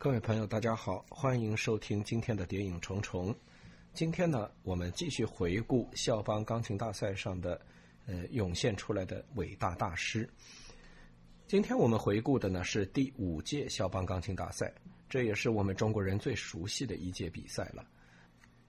各位朋友，大家好，欢迎收听今天的《谍影重重》。今天呢，我们继续回顾肖邦钢琴大赛上的呃涌现出来的伟大大师。今天我们回顾的呢是第五届肖邦钢琴大赛，这也是我们中国人最熟悉的一届比赛了。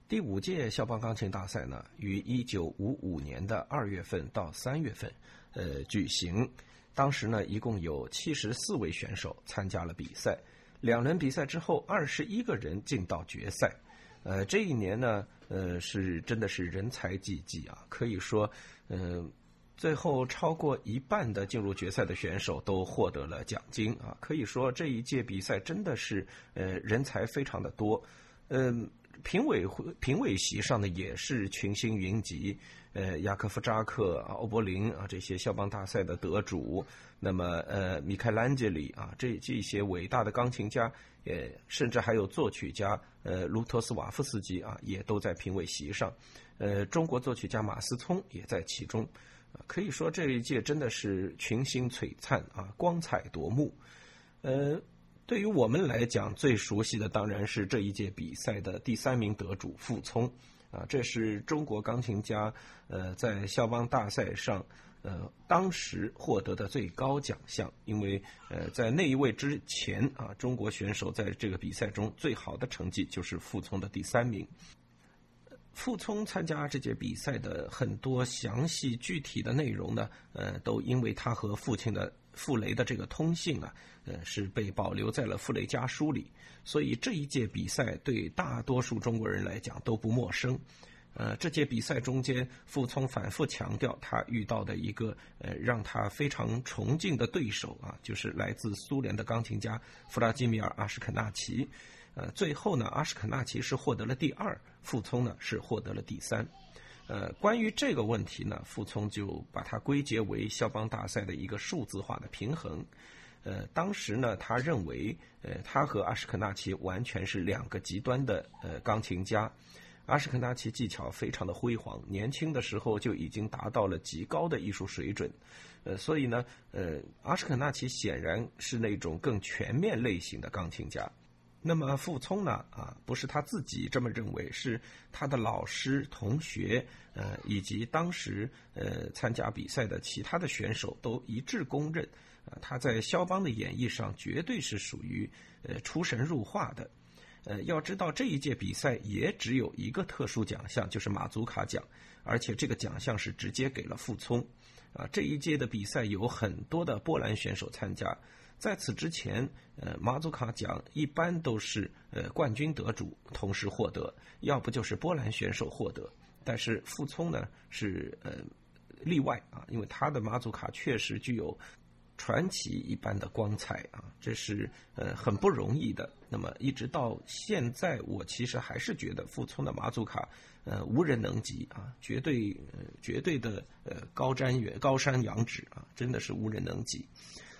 第五届肖邦钢琴大赛呢，于一九五五年的二月份到三月份呃举行。当时呢，一共有七十四位选手参加了比赛。两轮比赛之后，二十一个人进到决赛。呃，这一年呢，呃，是真的是人才济济啊！可以说，嗯，最后超过一半的进入决赛的选手都获得了奖金啊！可以说这一届比赛真的是，呃，人才非常的多。嗯，评委会评委席上呢也是群星云集。呃，雅科夫扎克、欧柏林啊，这些肖邦大赛的得主，那么呃，米开朗基里啊，这这些伟大的钢琴家，呃，甚至还有作曲家，呃，卢托斯瓦夫斯基啊，也都在评委席上。呃，中国作曲家马思聪也在其中。可以说这一届真的是群星璀璨啊，光彩夺目。呃，对于我们来讲，最熟悉的当然是这一届比赛的第三名得主傅聪。啊，这是中国钢琴家，呃，在肖邦大赛上，呃，当时获得的最高奖项。因为，呃，在那一位之前啊，中国选手在这个比赛中最好的成绩就是傅聪的第三名。傅聪参加这届比赛的很多详细具体的内容呢，呃，都因为他和父亲的。傅雷的这个通信啊，呃，是被保留在了傅雷家书里，所以这一届比赛对大多数中国人来讲都不陌生。呃，这届比赛中间，傅聪反复强调他遇到的一个呃让他非常崇敬的对手啊，就是来自苏联的钢琴家弗拉基米尔·阿什肯纳奇。呃，最后呢，阿什肯纳奇是获得了第二，傅聪呢是获得了第三。呃，关于这个问题呢，傅聪就把它归结为肖邦大赛的一个数字化的平衡。呃，当时呢，他认为，呃，他和阿什肯纳奇完全是两个极端的呃钢琴家。阿什肯纳奇技巧非常的辉煌，年轻的时候就已经达到了极高的艺术水准。呃，所以呢，呃，阿什肯纳奇显然是那种更全面类型的钢琴家。那么傅聪呢？啊，不是他自己这么认为，是他的老师、同学，呃，以及当时呃参加比赛的其他的选手都一致公认，啊，他在肖邦的演绎上绝对是属于呃出神入化的。呃，要知道这一届比赛也只有一个特殊奖项，就是马祖卡奖，而且这个奖项是直接给了傅聪。啊，这一届的比赛有很多的波兰选手参加。在此之前，呃，马祖卡奖一般都是呃冠军得主同时获得，要不就是波兰选手获得。但是傅聪呢是呃例外啊，因为他的马祖卡确实具有传奇一般的光彩啊，这是呃很不容易的。那么一直到现在，我其实还是觉得傅聪的马祖卡呃无人能及啊，绝对呃绝对的呃高瞻远高山仰止啊，真的是无人能及。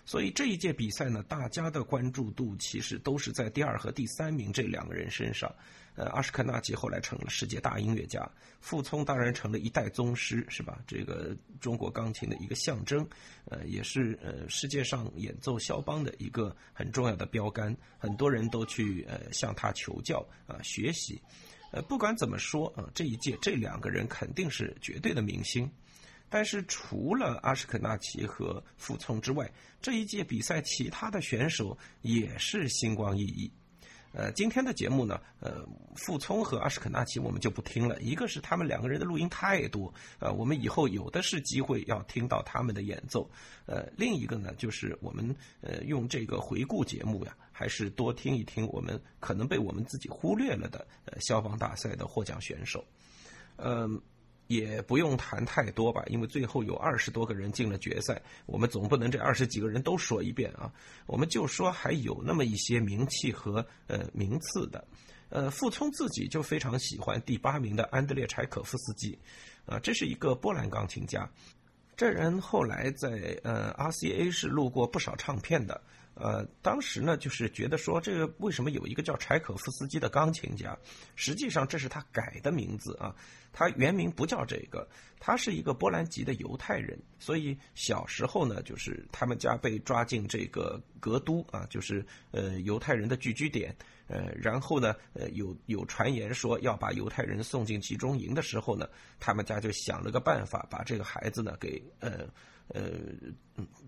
所以这一届比赛呢，大家的关注度其实都是在第二和第三名这两个人身上。呃，阿什肯纳奇后来成了世界大音乐家，傅聪当然成了一代宗师，是吧？这个中国钢琴的一个象征，呃，也是呃世界上演奏肖邦的一个很重要的标杆，很多人都去呃向他求教啊学习。呃，不管怎么说啊，这一届这两个人肯定是绝对的明星。但是除了阿什肯纳奇和傅聪之外，这一届比赛其他的选手也是星光熠熠。呃，今天的节目呢，呃，傅聪和阿什肯纳奇我们就不听了，一个是他们两个人的录音太多，呃，我们以后有的是机会要听到他们的演奏。呃，另一个呢，就是我们呃用这个回顾节目呀，还是多听一听我们可能被我们自己忽略了的呃消防大赛的获奖选手。嗯。也不用谈太多吧，因为最后有二十多个人进了决赛，我们总不能这二十几个人都说一遍啊。我们就说还有那么一些名气和呃名次的，呃，傅聪自己就非常喜欢第八名的安德烈柴可夫斯基，啊，这是一个波兰钢琴家，这人后来在呃 RCA 是录过不少唱片的。呃，当时呢，就是觉得说，这个为什么有一个叫柴可夫斯基的钢琴家？实际上这是他改的名字啊，他原名不叫这个，他是一个波兰籍的犹太人。所以小时候呢，就是他们家被抓进这个格都啊，就是呃犹太人的聚居点。呃，然后呢，呃有有传言说要把犹太人送进集中营的时候呢，他们家就想了个办法，把这个孩子呢给呃。呃，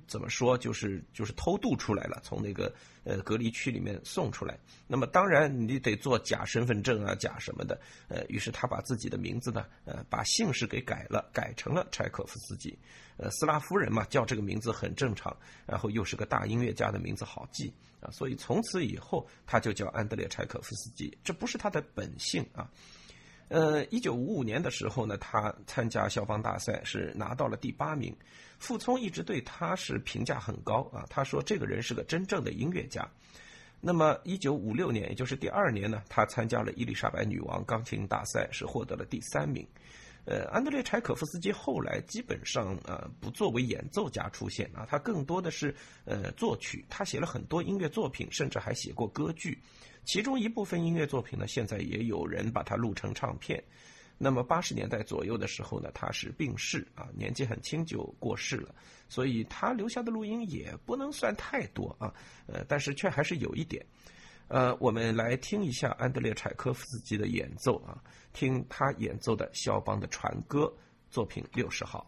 怎么说？就是就是偷渡出来了，从那个呃隔离区里面送出来。那么当然你得做假身份证啊，假什么的。呃，于是他把自己的名字呢，呃，把姓氏给改了，改成了柴可夫斯基。呃，斯拉夫人嘛，叫这个名字很正常。然后又是个大音乐家的名字，好记啊。所以从此以后他就叫安德烈柴可夫斯基，这不是他的本姓啊。呃，一九五五年的时候呢，他参加消防大赛是拿到了第八名。傅聪一直对他是评价很高啊，他说这个人是个真正的音乐家。那么一九五六年，也就是第二年呢，他参加了伊丽莎白女王钢琴大赛，是获得了第三名。呃，安德烈柴可夫斯基后来基本上呃不作为演奏家出现啊，他更多的是呃作曲，他写了很多音乐作品，甚至还写过歌剧。其中一部分音乐作品呢，现在也有人把它录成唱片。那么八十年代左右的时候呢，他是病逝啊，年纪很轻就过世了，所以他留下的录音也不能算太多啊，呃，但是却还是有一点。呃，我们来听一下安德烈柴科夫斯基的演奏啊，听他演奏的肖邦的船歌作品六十号。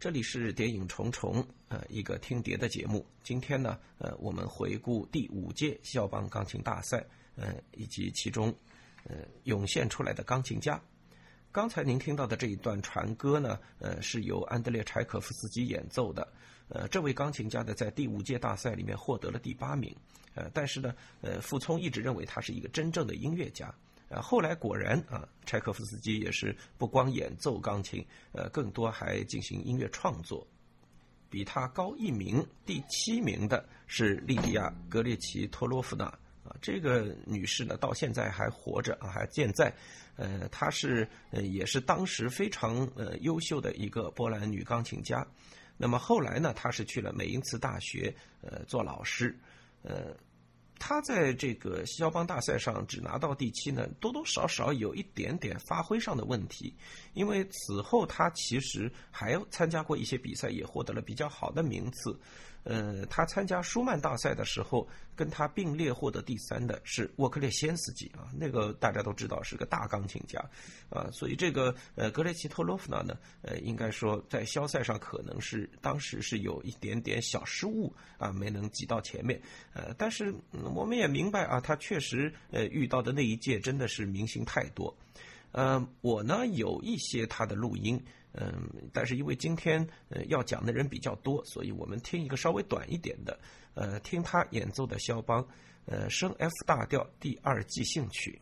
这里是谍影重重，呃，一个听碟的节目。今天呢，呃，我们回顾第五届肖邦钢琴大赛，呃，以及其中，呃，涌现出来的钢琴家。刚才您听到的这一段传歌呢，呃，是由安德烈柴可夫斯基演奏的。呃，这位钢琴家呢，在第五届大赛里面获得了第八名。呃，但是呢，呃，傅聪一直认为他是一个真正的音乐家。呃，后来果然啊，柴可夫斯基也是不光演奏钢琴，呃，更多还进行音乐创作。比他高一名，第七名的是莉迪亚·格列奇托洛夫娜啊，这个女士呢，到现在还活着啊，还健在。呃，她是呃，也是当时非常呃优秀的一个波兰女钢琴家。那么后来呢，她是去了美因茨大学呃做老师，呃。他在这个肖邦大赛上只拿到第七呢，多多少少有一点点发挥上的问题，因为此后他其实还参加过一些比赛，也获得了比较好的名次。呃，他参加舒曼大赛的时候，跟他并列获得第三的是沃克列先斯基啊，那个大家都知道是个大钢琴家，啊，所以这个呃格雷奇托洛夫娜呢，呃，应该说在肖赛上可能是当时是有一点点小失误啊，没能挤到前面，呃，但是我们也明白啊，他确实呃遇到的那一届真的是明星太多，呃，我呢有一些他的录音。嗯，但是因为今天呃要讲的人比较多，所以我们听一个稍微短一点的，呃，听他演奏的肖邦，呃，升 F 大调第二即兴曲。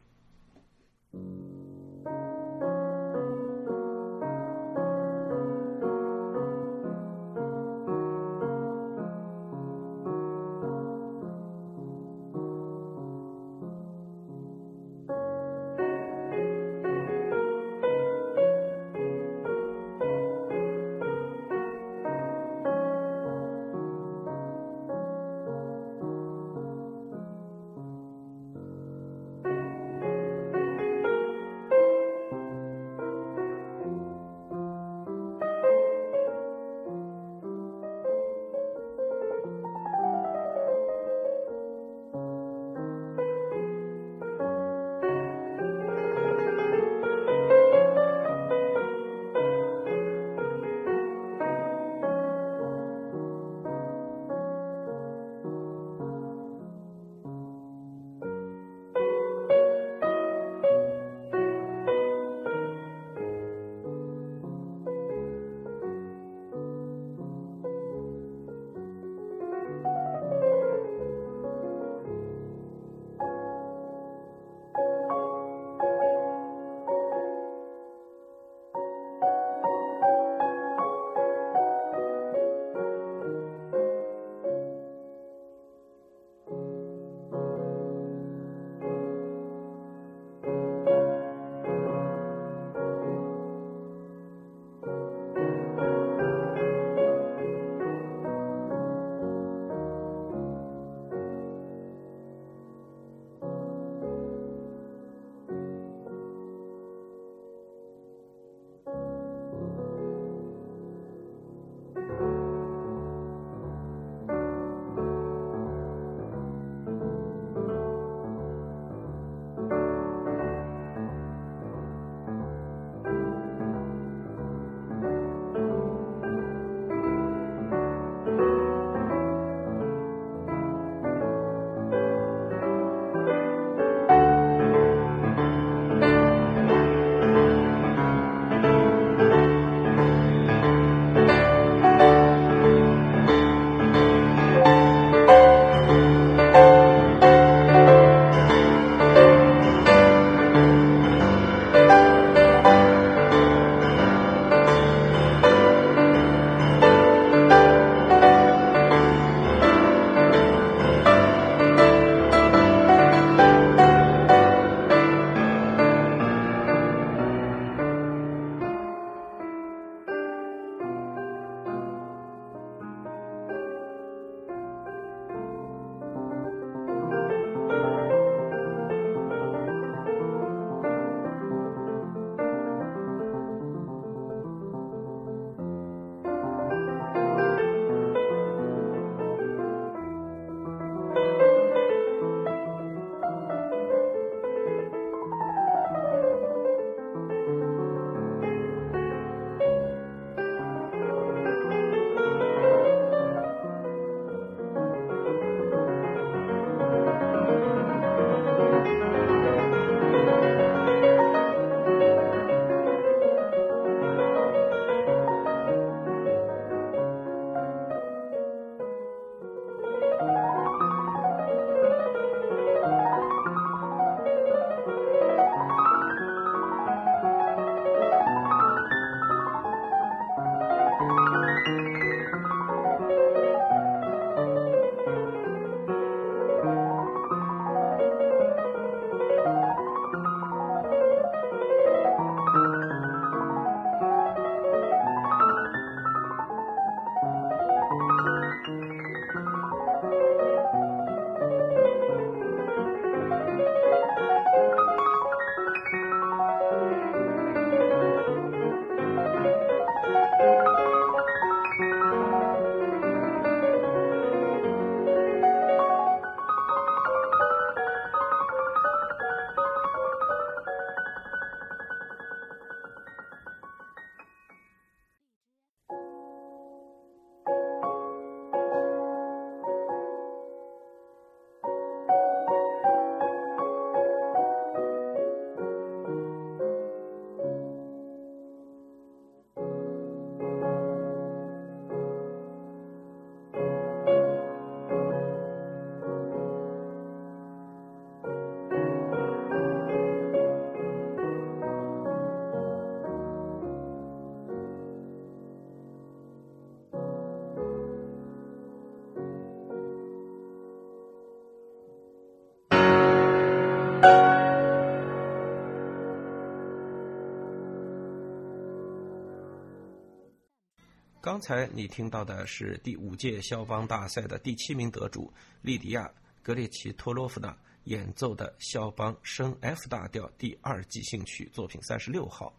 刚才你听到的是第五届肖邦大赛的第七名得主莉迪亚·格列奇托洛夫娜演奏的肖邦升 F 大调第二即兴曲作品三十六号。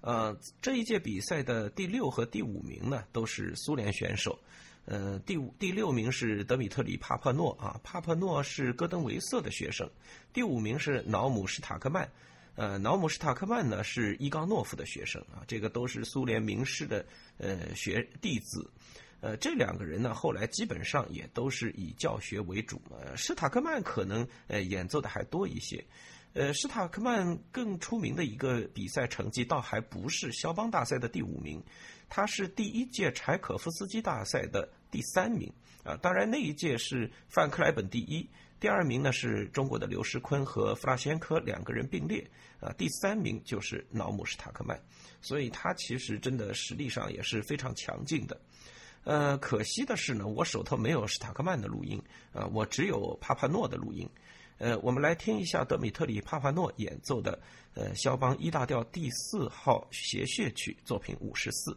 呃，这一届比赛的第六和第五名呢，都是苏联选手。呃，第五、第六名是德米特里·帕帕诺啊，帕帕诺是戈登维瑟的学生。第五名是瑙姆施塔克曼，呃，瑙姆施塔克曼呢是伊冈诺夫的学生啊，这个都是苏联名士的呃学弟子。呃，这两个人呢，后来基本上也都是以教学为主。呃，施塔克曼可能呃演奏的还多一些。呃，施塔克曼更出名的一个比赛成绩，倒还不是肖邦大赛的第五名。他是第一届柴可夫斯基大赛的第三名啊，当然那一届是范克莱本第一，第二名呢是中国的刘诗昆和弗拉先科两个人并列啊，第三名就是瑙姆史塔克曼，所以他其实真的实力上也是非常强劲的。呃，可惜的是呢，我手头没有史塔克曼的录音啊，我只有帕帕诺的录音。呃，我们来听一下德米特里帕帕诺演奏的呃肖邦一大调第四号协谑曲作品五十四。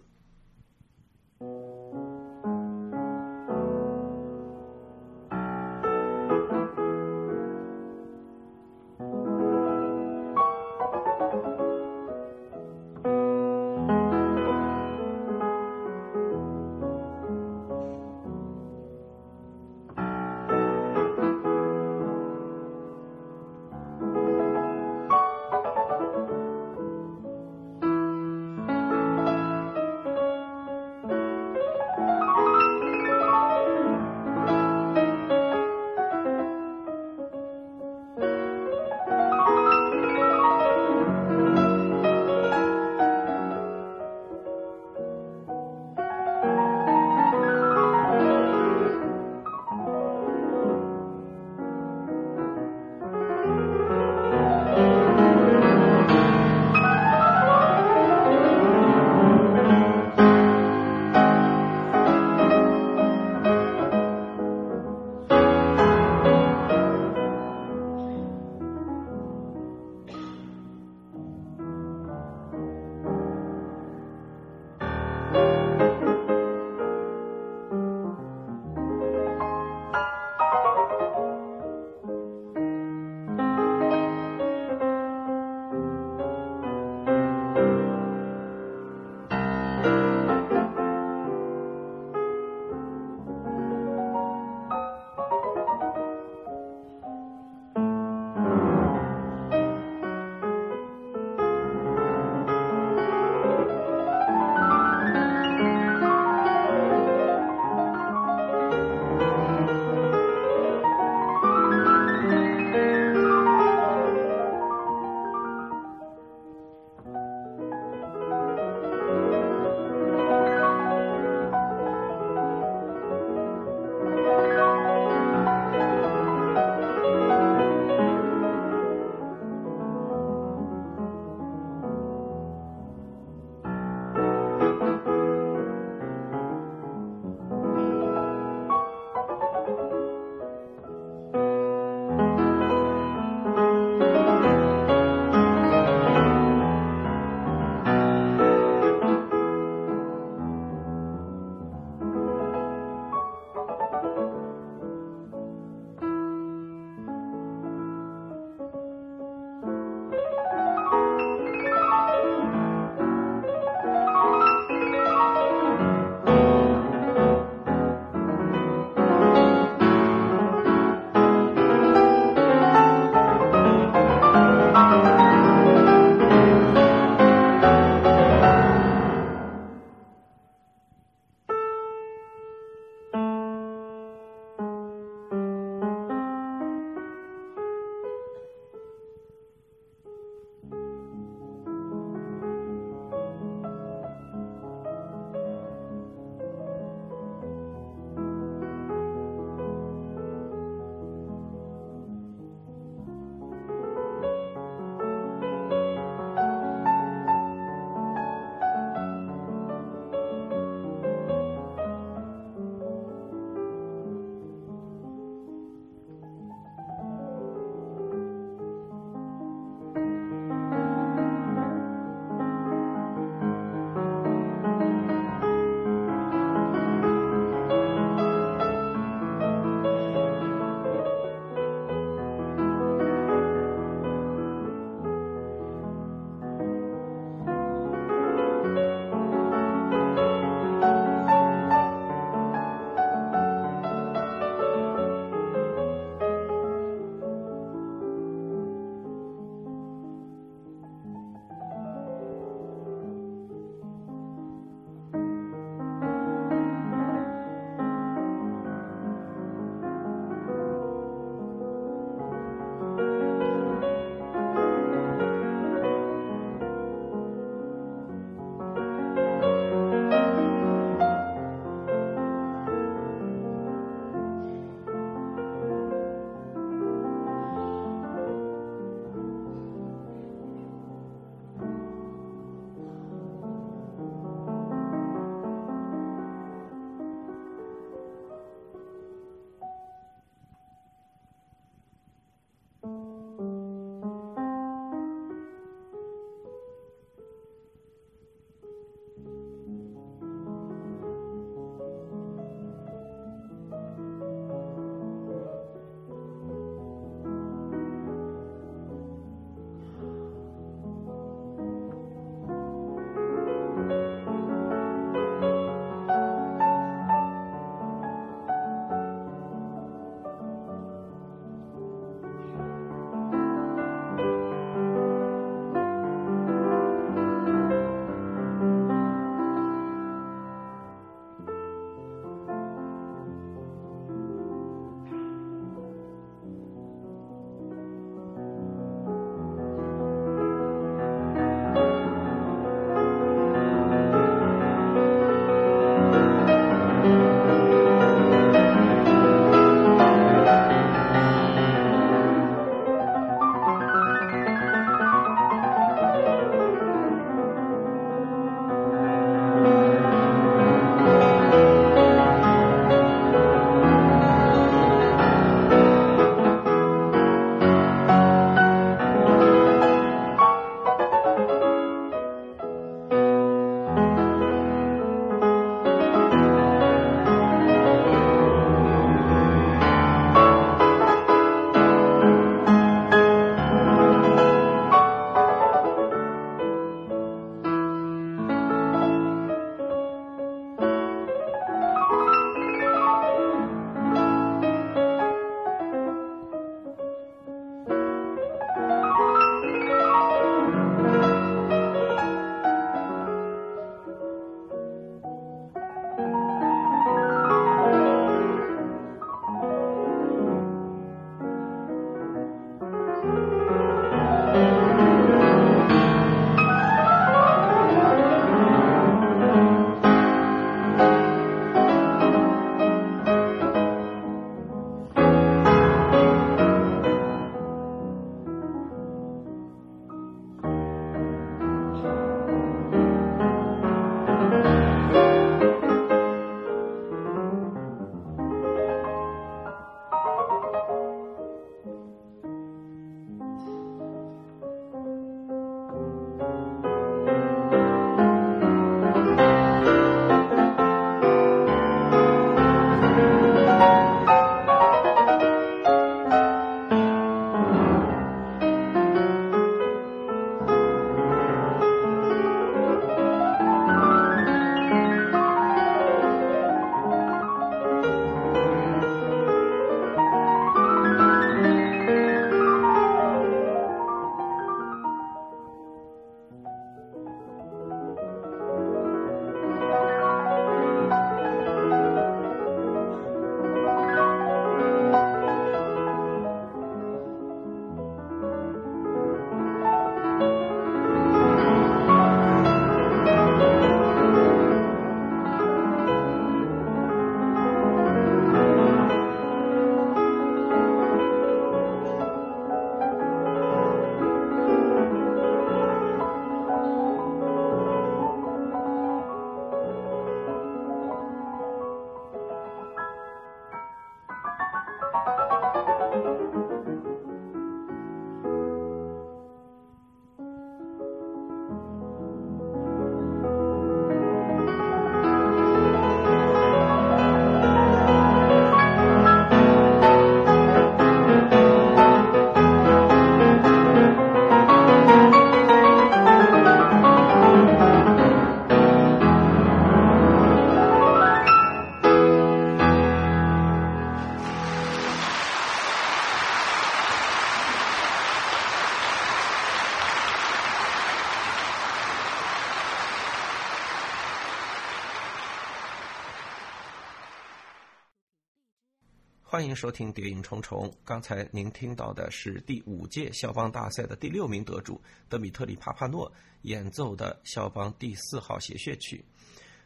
欢迎收听《谍影重重》。刚才您听到的是第五届肖邦大赛的第六名得主德米特里·帕帕诺演奏的肖邦第四号协谑曲。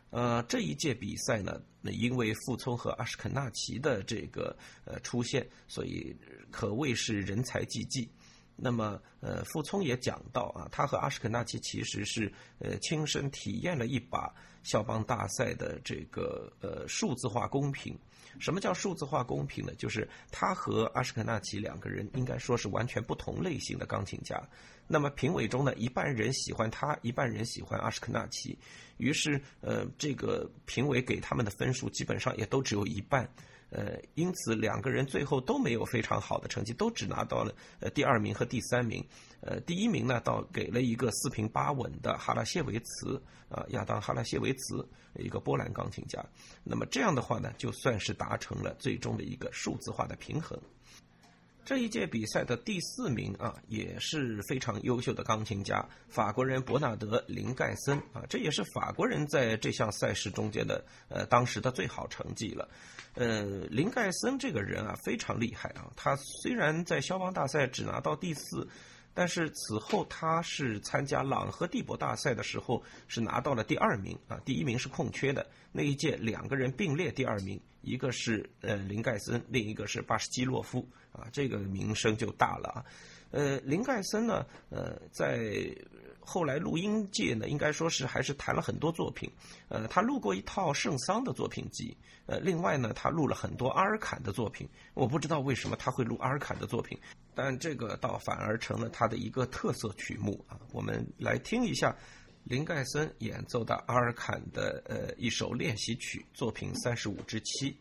呃，这一届比赛呢，因为傅聪和阿什肯纳奇的这个呃出现，所以可谓是人才济济。那么，呃，傅聪也讲到啊，他和阿什肯纳奇其实是呃亲身体验了一把肖邦大赛的这个呃数字化公平。什么叫数字化公平呢？就是他和阿什肯纳奇两个人应该说是完全不同类型的钢琴家。那么评委中呢，一半人喜欢他，一半人喜欢阿什肯纳奇。于是，呃，这个评委给他们的分数基本上也都只有一半。呃，因此两个人最后都没有非常好的成绩，都只拿到了呃第二名和第三名。呃，第一名呢，倒给了一个四平八稳的哈拉谢维茨啊，亚当哈拉谢维茨，一个波兰钢琴家。那么这样的话呢，就算是达成了最终的一个数字化的平衡。这一届比赛的第四名啊，也是非常优秀的钢琴家，法国人伯纳德·林盖森啊，这也是法国人在这项赛事中间的呃当时的最好成绩了。呃，林盖森这个人啊，非常厉害啊，他虽然在肖邦大赛只拿到第四。但是此后，他是参加朗和蒂博大赛的时候是拿到了第二名啊，第一名是空缺的。那一届两个人并列第二名，一个是呃林盖森，另一个是巴什基洛夫啊，这个名声就大了啊。呃，林盖森呢，呃，在后来录音界呢，应该说是还是弹了很多作品。呃，他录过一套圣桑的作品集，呃，另外呢，他录了很多阿尔坎的作品。我不知道为什么他会录阿尔坎的作品。但这个倒反而成了他的一个特色曲目啊！我们来听一下林盖森演奏的阿尔坎的呃一首练习曲，作品三十五之七。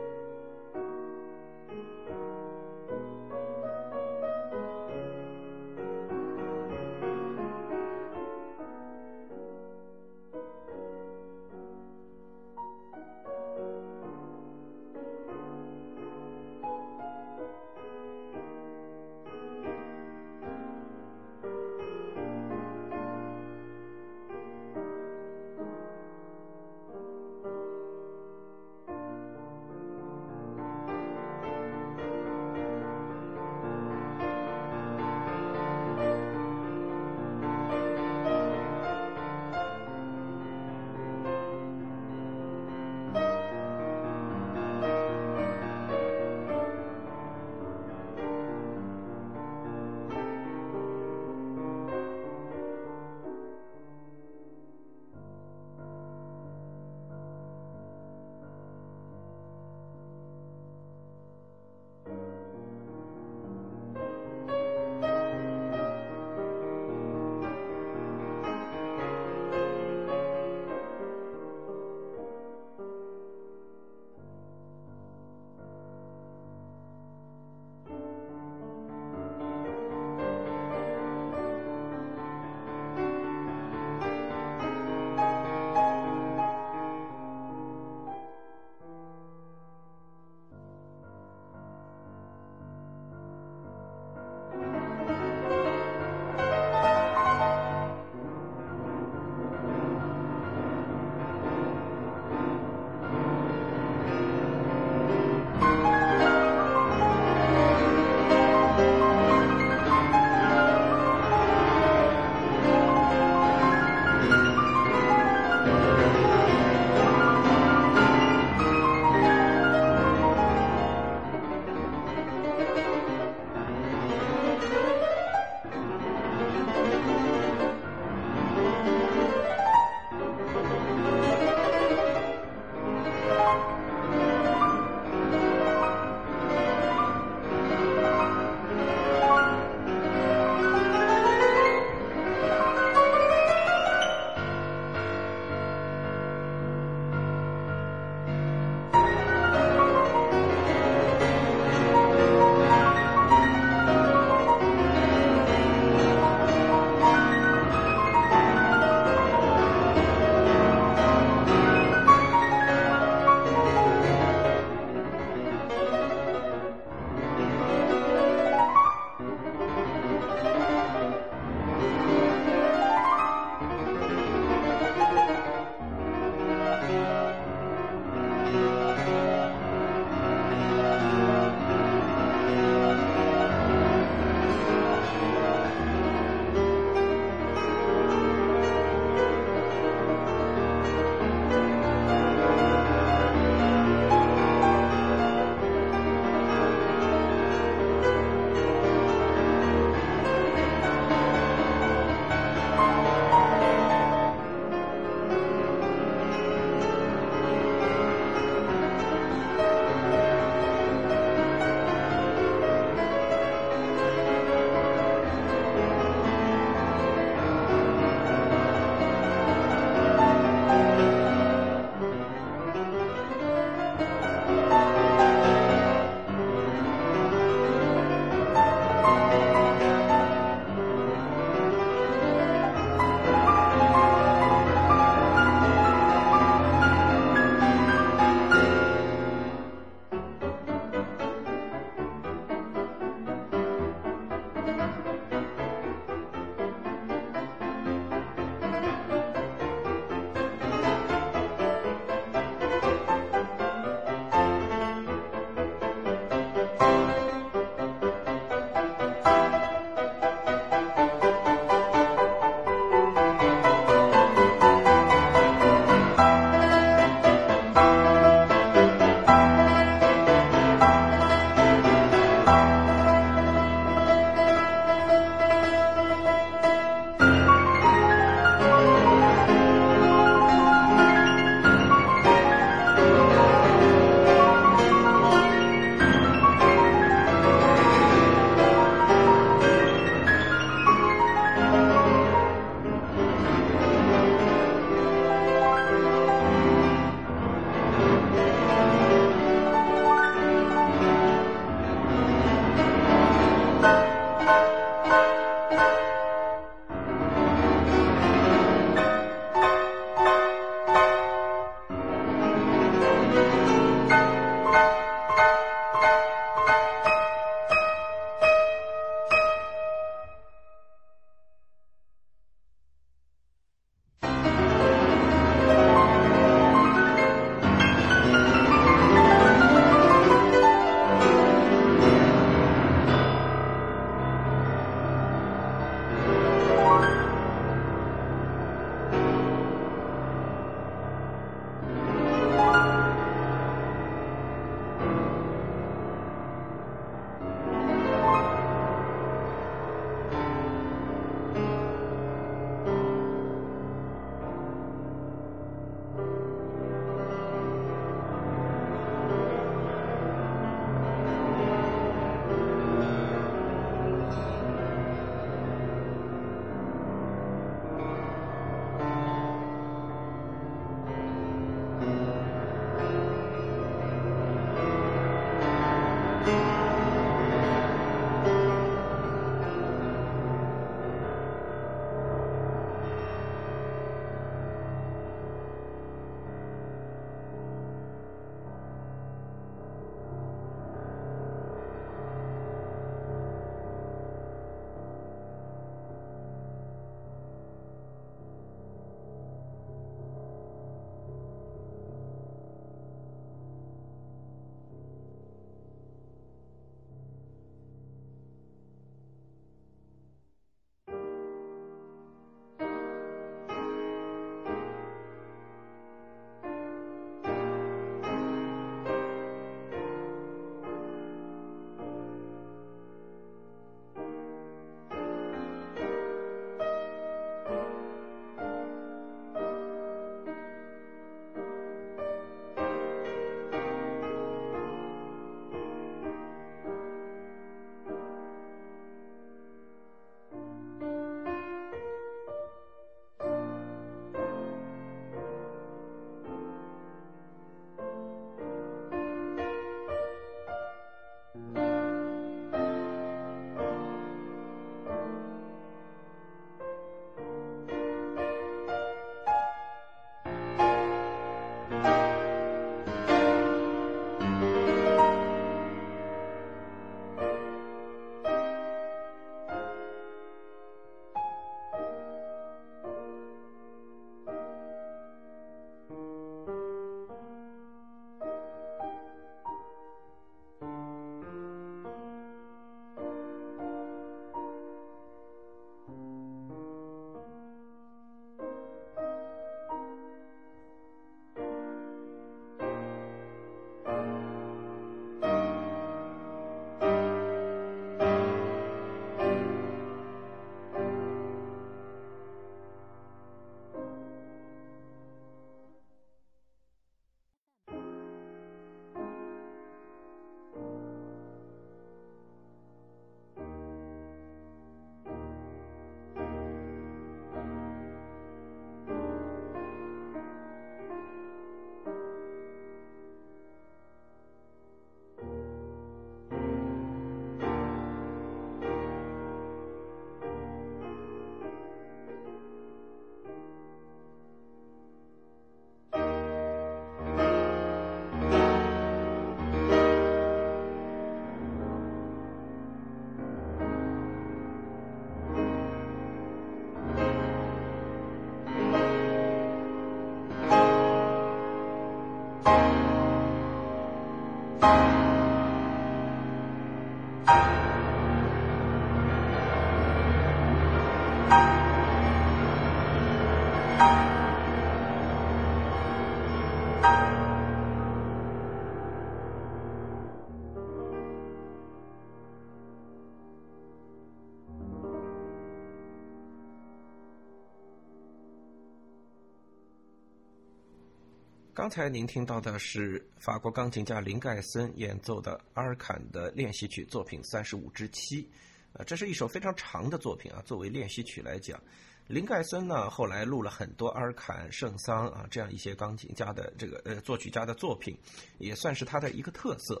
刚才您听到的是法国钢琴家林盖森演奏的阿尔坎的练习曲作品三十五之七，呃，这是一首非常长的作品啊。作为练习曲来讲，林盖森呢后来录了很多阿尔坎、圣桑啊这样一些钢琴家的这个呃作曲家的作品，也算是他的一个特色。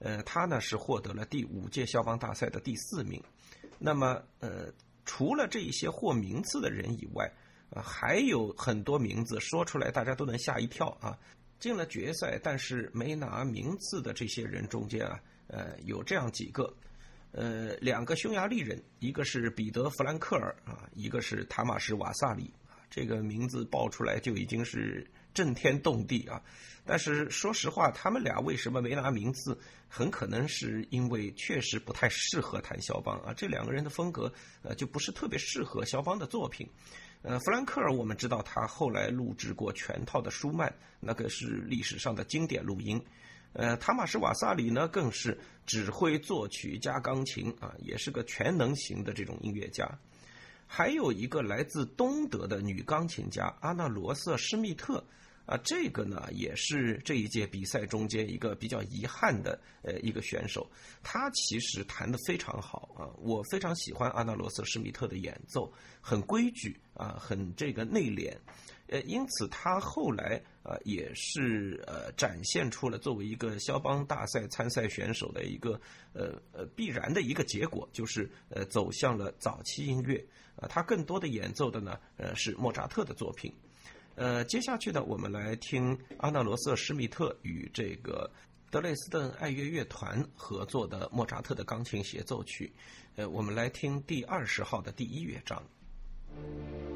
呃，他呢是获得了第五届肖邦大赛的第四名。那么呃，除了这一些获名次的人以外，啊，还有很多名字说出来，大家都能吓一跳啊！进了决赛，但是没拿名次的这些人中间啊，呃，有这样几个，呃，两个匈牙利人，一个是彼得·弗兰克尔啊，一个是塔马什·瓦萨里啊，这个名字报出来就已经是震天动地啊。但是说实话，他们俩为什么没拿名次？很可能是因为确实不太适合弹肖邦啊。这两个人的风格，呃，就不是特别适合肖邦的作品。呃，弗兰克尔我们知道他后来录制过全套的舒曼，那个是历史上的经典录音。呃，塔马什瓦萨里呢，更是指挥作曲加钢琴啊，也是个全能型的这种音乐家。还有一个来自东德的女钢琴家阿纳罗瑟施密特。啊，这个呢也是这一届比赛中间一个比较遗憾的呃一个选手，他其实弹得非常好啊，我非常喜欢阿纳罗斯施密特的演奏，很规矩啊，很这个内敛，呃，因此他后来啊也是呃展现出了作为一个肖邦大赛参赛选手的一个呃呃必然的一个结果，就是呃走向了早期音乐啊，他更多的演奏的呢呃是莫扎特的作品。呃，接下去呢，我们来听阿纳罗瑟施密特与这个德累斯顿爱乐乐团合作的莫扎特的钢琴协奏曲。呃，我们来听第二十号的第一乐章。Thank you.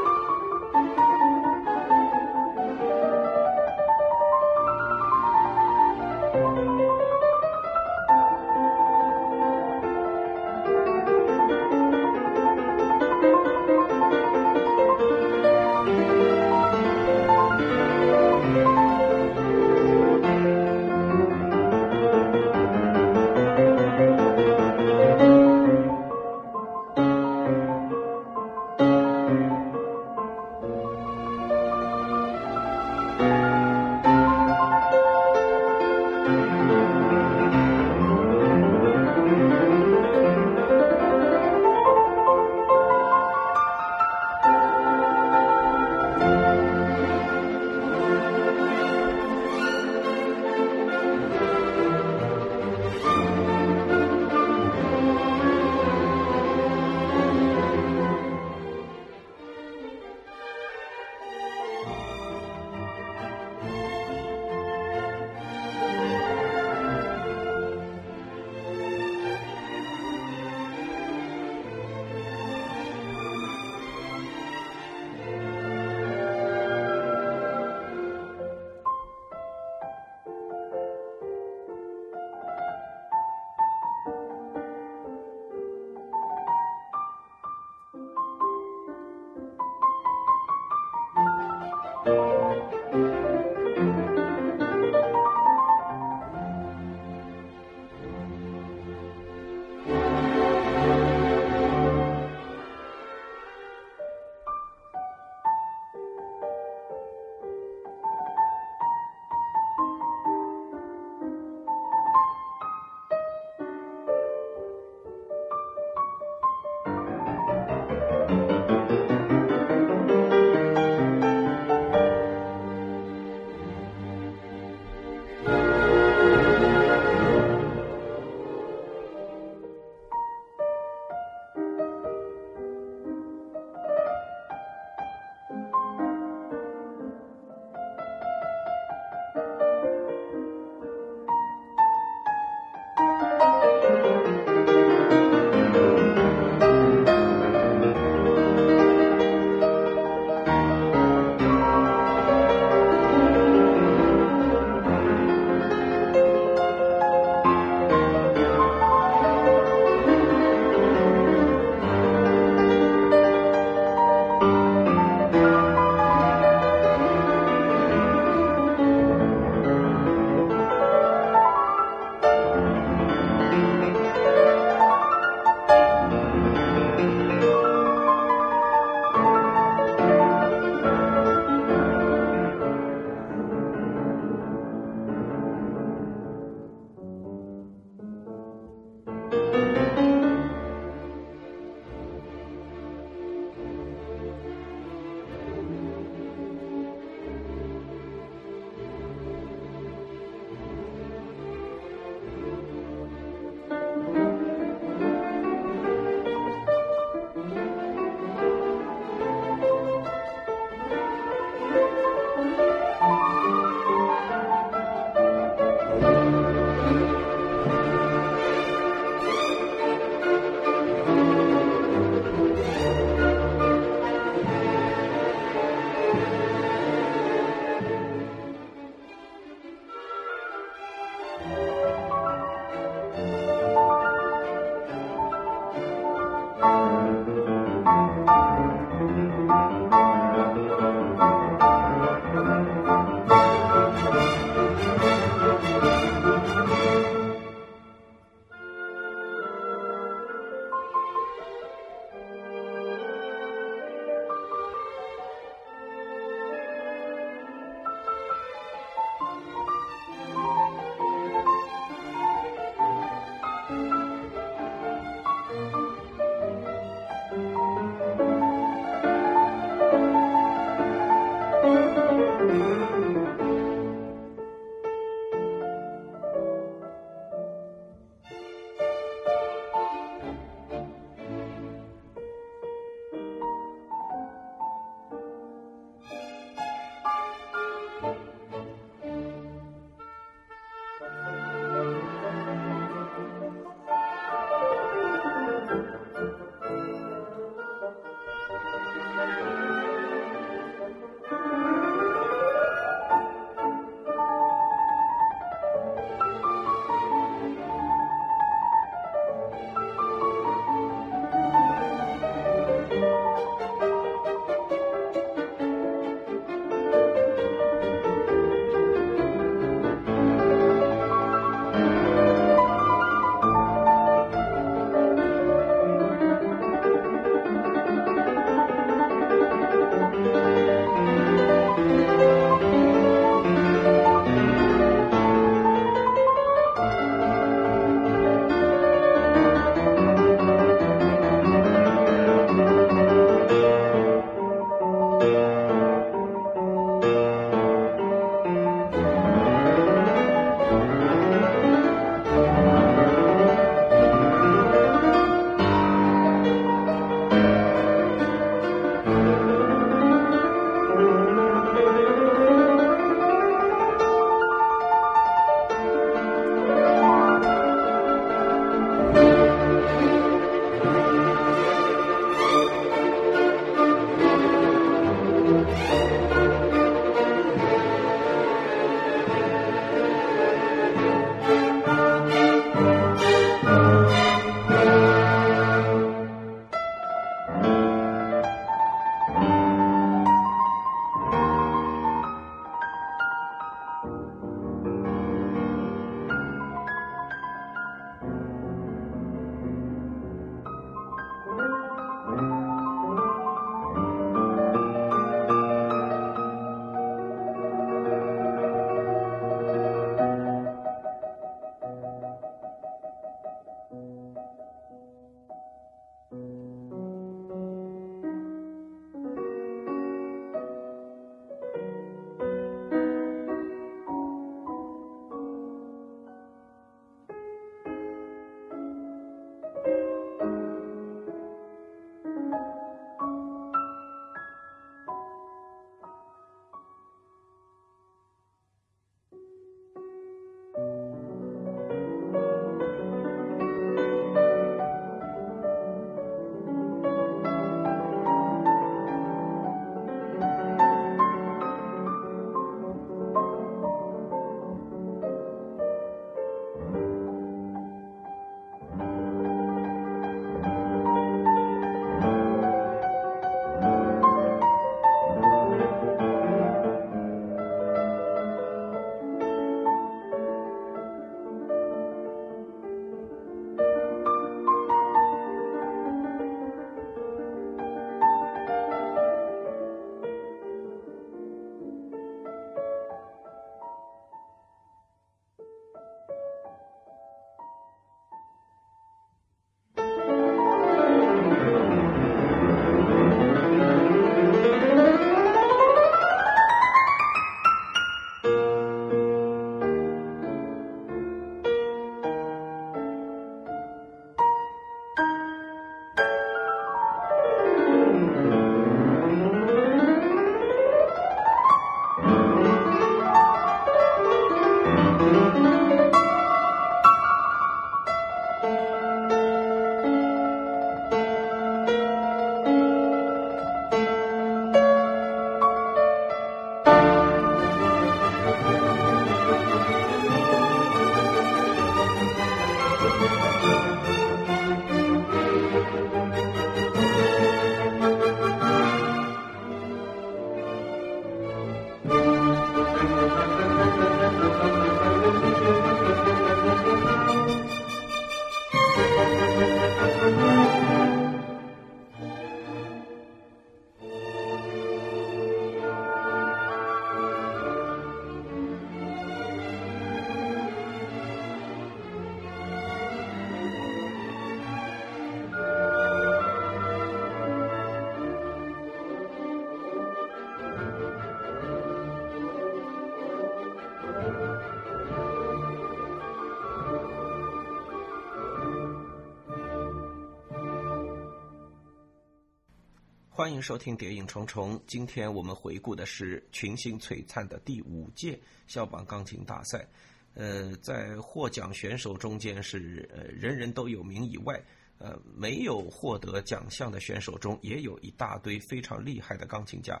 欢迎收听《谍影重重》。今天我们回顾的是群星璀璨的第五届肖邦钢琴大赛。呃，在获奖选手中间是呃人人都有名以外，呃没有获得奖项的选手中也有一大堆非常厉害的钢琴家。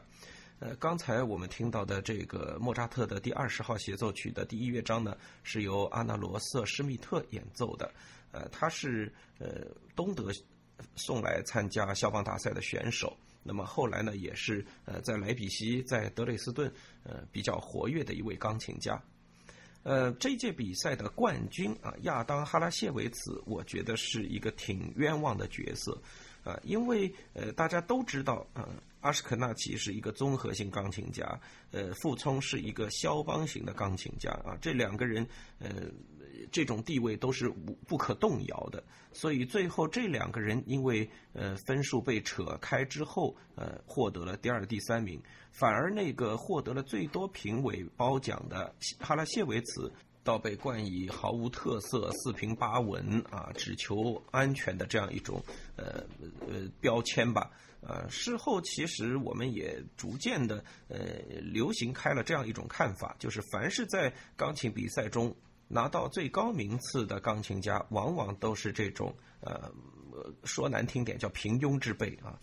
呃，刚才我们听到的这个莫扎特的第二十号协奏曲的第一乐章呢，是由阿纳罗瑟施密特演奏的。呃，他是呃东德。送来参加肖邦大赛的选手，那么后来呢，也是呃在莱比锡、在德累斯顿呃比较活跃的一位钢琴家。呃，这届比赛的冠军啊，亚当哈拉谢维茨，我觉得是一个挺冤枉的角色啊，因为呃大家都知道啊，阿什肯纳奇是一个综合性钢琴家，呃，傅聪是一个肖邦型的钢琴家啊，这两个人呃。这种地位都是无不可动摇的，所以最后这两个人因为呃分数被扯开之后，呃获得了第二、第三名，反而那个获得了最多评委褒奖的哈拉谢维茨，倒被冠以毫无特色、四平八稳啊，只求安全的这样一种呃呃标签吧。呃，事后其实我们也逐渐的呃流行开了这样一种看法，就是凡是在钢琴比赛中。拿到最高名次的钢琴家，往往都是这种呃，说难听点叫平庸之辈啊。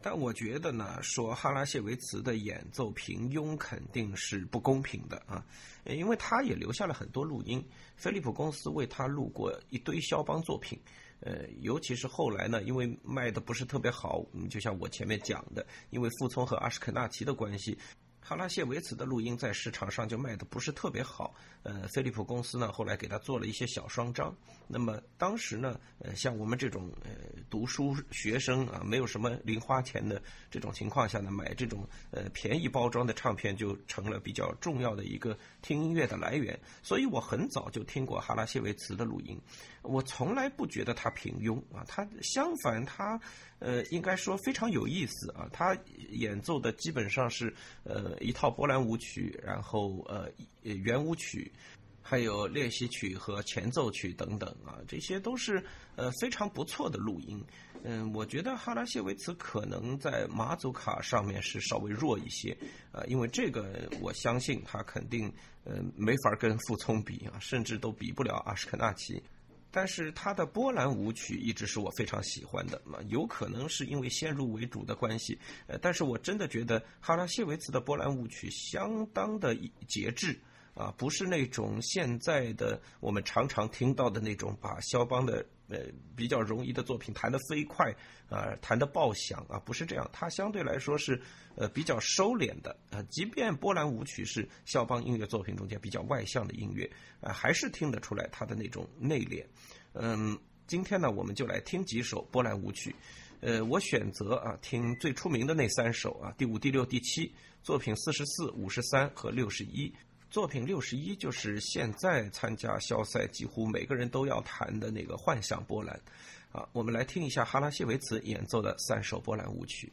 但我觉得呢，说哈拉谢维茨的演奏平庸肯定是不公平的啊，因为他也留下了很多录音，飞利浦公司为他录过一堆肖邦作品，呃，尤其是后来呢，因为卖的不是特别好，嗯就像我前面讲的，因为傅聪和阿什肯纳奇的关系。哈拉谢维茨的录音在市场上就卖的不是特别好，呃，飞利浦公司呢后来给他做了一些小双张。那么当时呢，呃，像我们这种呃读书学生啊，没有什么零花钱的这种情况下呢，买这种呃便宜包装的唱片就成了比较重要的一个听音乐的来源。所以我很早就听过哈拉谢维茨的录音，我从来不觉得他平庸啊，他相反他。呃，应该说非常有意思啊！他演奏的基本上是呃一套波兰舞曲，然后呃圆舞曲，还有练习曲和前奏曲等等啊，这些都是呃非常不错的录音。嗯，我觉得哈拉谢维茨可能在马祖卡上面是稍微弱一些啊，因为这个我相信他肯定呃没法跟傅聪比啊，甚至都比不了阿什肯纳奇。但是他的波兰舞曲一直是我非常喜欢的嘛，有可能是因为先入为主的关系，呃，但是我真的觉得哈拉谢维茨的波兰舞曲相当的节制。啊，不是那种现在的我们常常听到的那种把肖邦的呃比较容易的作品弹得飞快啊，弹得爆响啊，不是这样。它相对来说是呃比较收敛的啊。即便波兰舞曲是肖邦音乐作品中间比较外向的音乐啊，还是听得出来他的那种内敛。嗯，今天呢，我们就来听几首波兰舞曲。呃，我选择啊听最出名的那三首啊，第五、第六、第七作品四十四、五十三和六十一。作品六十一就是现在参加肖赛几乎每个人都要弹的那个幻想波兰，啊，我们来听一下哈拉谢维茨演奏的三首波兰舞曲。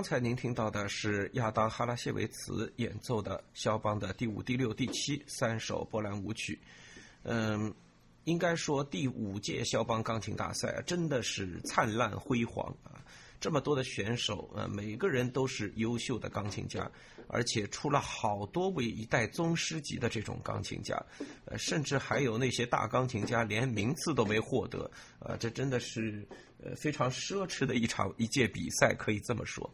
刚才您听到的是亚当·哈拉谢维茨演奏的肖邦的第五、第六、第七三首波兰舞曲。嗯，应该说第五届肖邦钢琴大赛真的是灿烂辉煌啊！这么多的选手，呃，每个人都是优秀的钢琴家，而且出了好多位一代宗师级的这种钢琴家，呃，甚至还有那些大钢琴家连名次都没获得，呃，这真的是。呃，非常奢侈的一场一届比赛，可以这么说。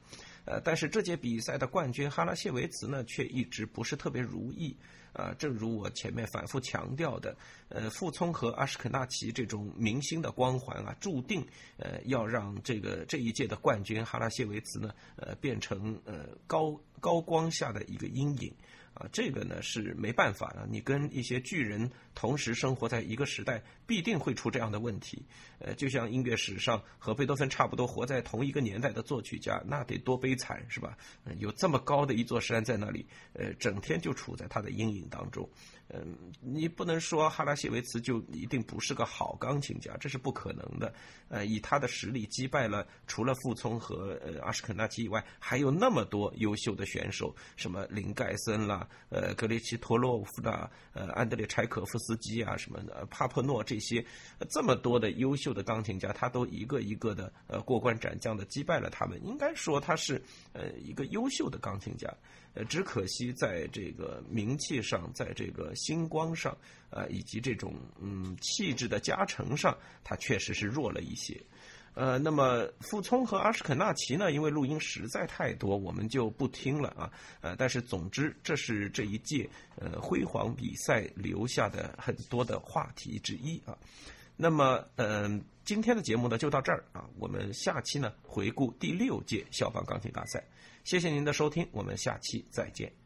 呃，但是这届比赛的冠军哈拉谢维茨呢，却一直不是特别如意。啊，正如我前面反复强调的，呃，傅聪和阿什肯纳奇这种明星的光环啊，注定呃要让这个这一届的冠军哈拉谢维茨呢，呃，变成呃高高光下的一个阴影。啊，这个呢是没办法的。你跟一些巨人同时生活在一个时代，必定会出这样的问题。呃，就像音乐史上和贝多芬差不多活在同一个年代的作曲家，那得多悲惨，是吧？有这么高的一座山在那里，呃，整天就处在他的阴影当中。嗯，你不能说哈拉谢维茨就一定不是个好钢琴家，这是不可能的。呃，以他的实力击败了除了傅聪和呃阿什肯纳奇以外，还有那么多优秀的选手，什么林盖森啦，呃格列奇托洛夫啦，呃安德烈柴可夫斯基啊什么的，帕珀诺这些这么多的优秀的钢琴家，他都一个一个的呃过关斩将的击败了他们。应该说他是呃一个优秀的钢琴家。呃，只可惜在这个名气上，在这个星光上，呃，以及这种嗯气质的加成上，他确实是弱了一些。呃，那么傅聪和阿什肯纳奇呢，因为录音实在太多，我们就不听了啊。呃，但是总之，这是这一届呃辉煌比赛留下的很多的话题之一啊。那么，嗯，今天的节目呢就到这儿啊，我们下期呢回顾第六届肖邦钢琴大赛。谢谢您的收听，我们下期再见。